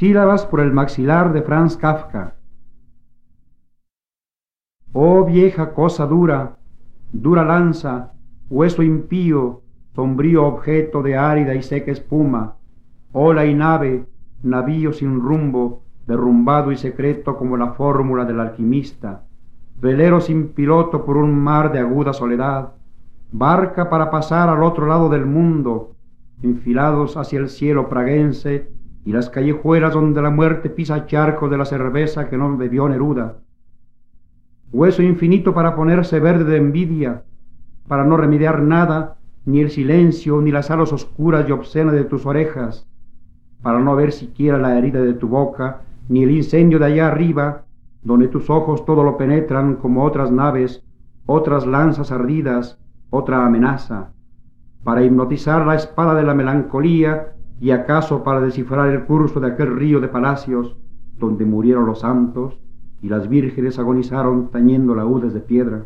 Sílabas por el maxilar de Franz Kafka. Oh vieja cosa dura, dura lanza, hueso impío, sombrío objeto de árida y seca espuma, ola y nave, navío sin rumbo, derrumbado y secreto como la fórmula del alquimista, velero sin piloto por un mar de aguda soledad, barca para pasar al otro lado del mundo, enfilados hacia el cielo praguense y las callejuelas donde la muerte pisa charcos de la cerveza que no bebió Neruda. Hueso infinito para ponerse verde de envidia, para no remediar nada, ni el silencio, ni las alas oscuras y obscenas de tus orejas, para no ver siquiera la herida de tu boca, ni el incendio de allá arriba, donde tus ojos todo lo penetran como otras naves, otras lanzas ardidas, otra amenaza, para hipnotizar la espada de la melancolía y acaso para descifrar el curso de aquel río de palacios donde murieron los santos y las vírgenes agonizaron tañendo laúdes de piedra.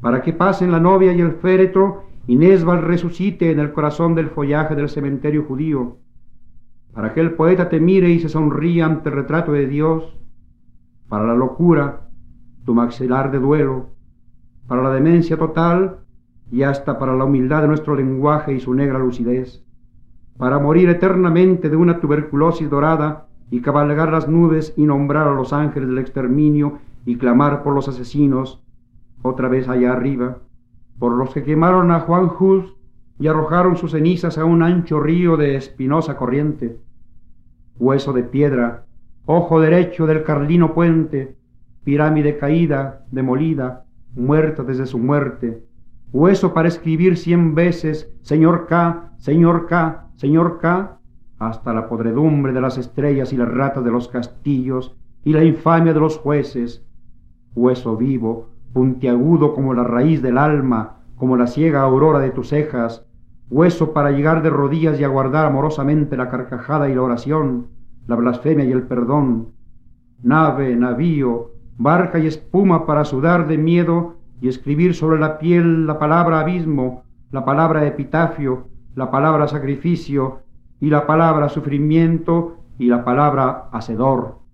Para que pasen la novia y el féretro y Nesbal resucite en el corazón del follaje del cementerio judío, para que el poeta te mire y se sonría ante el retrato de Dios, para la locura, tu maxilar de duelo, para la demencia total y hasta para la humildad de nuestro lenguaje y su negra lucidez, para morir eternamente de una tuberculosis dorada y cabalgar las nubes y nombrar a los ángeles del exterminio y clamar por los asesinos, otra vez allá arriba, por los que quemaron a Juan Hus y arrojaron sus cenizas a un ancho río de espinosa corriente, hueso de piedra, ojo derecho del carlino puente, pirámide caída, demolida, muerta desde su muerte, hueso para escribir cien veces, Señor K, Señor K, Señor K, hasta la podredumbre de las estrellas y las ratas de los castillos y la infamia de los jueces, hueso vivo, puntiagudo como la raíz del alma, como la ciega aurora de tus cejas, hueso para llegar de rodillas y aguardar amorosamente la carcajada y la oración, la blasfemia y el perdón, nave, navío, barca y espuma para sudar de miedo y escribir sobre la piel la palabra abismo, la palabra epitafio, la palabra sacrificio y la palabra sufrimiento y la palabra hacedor.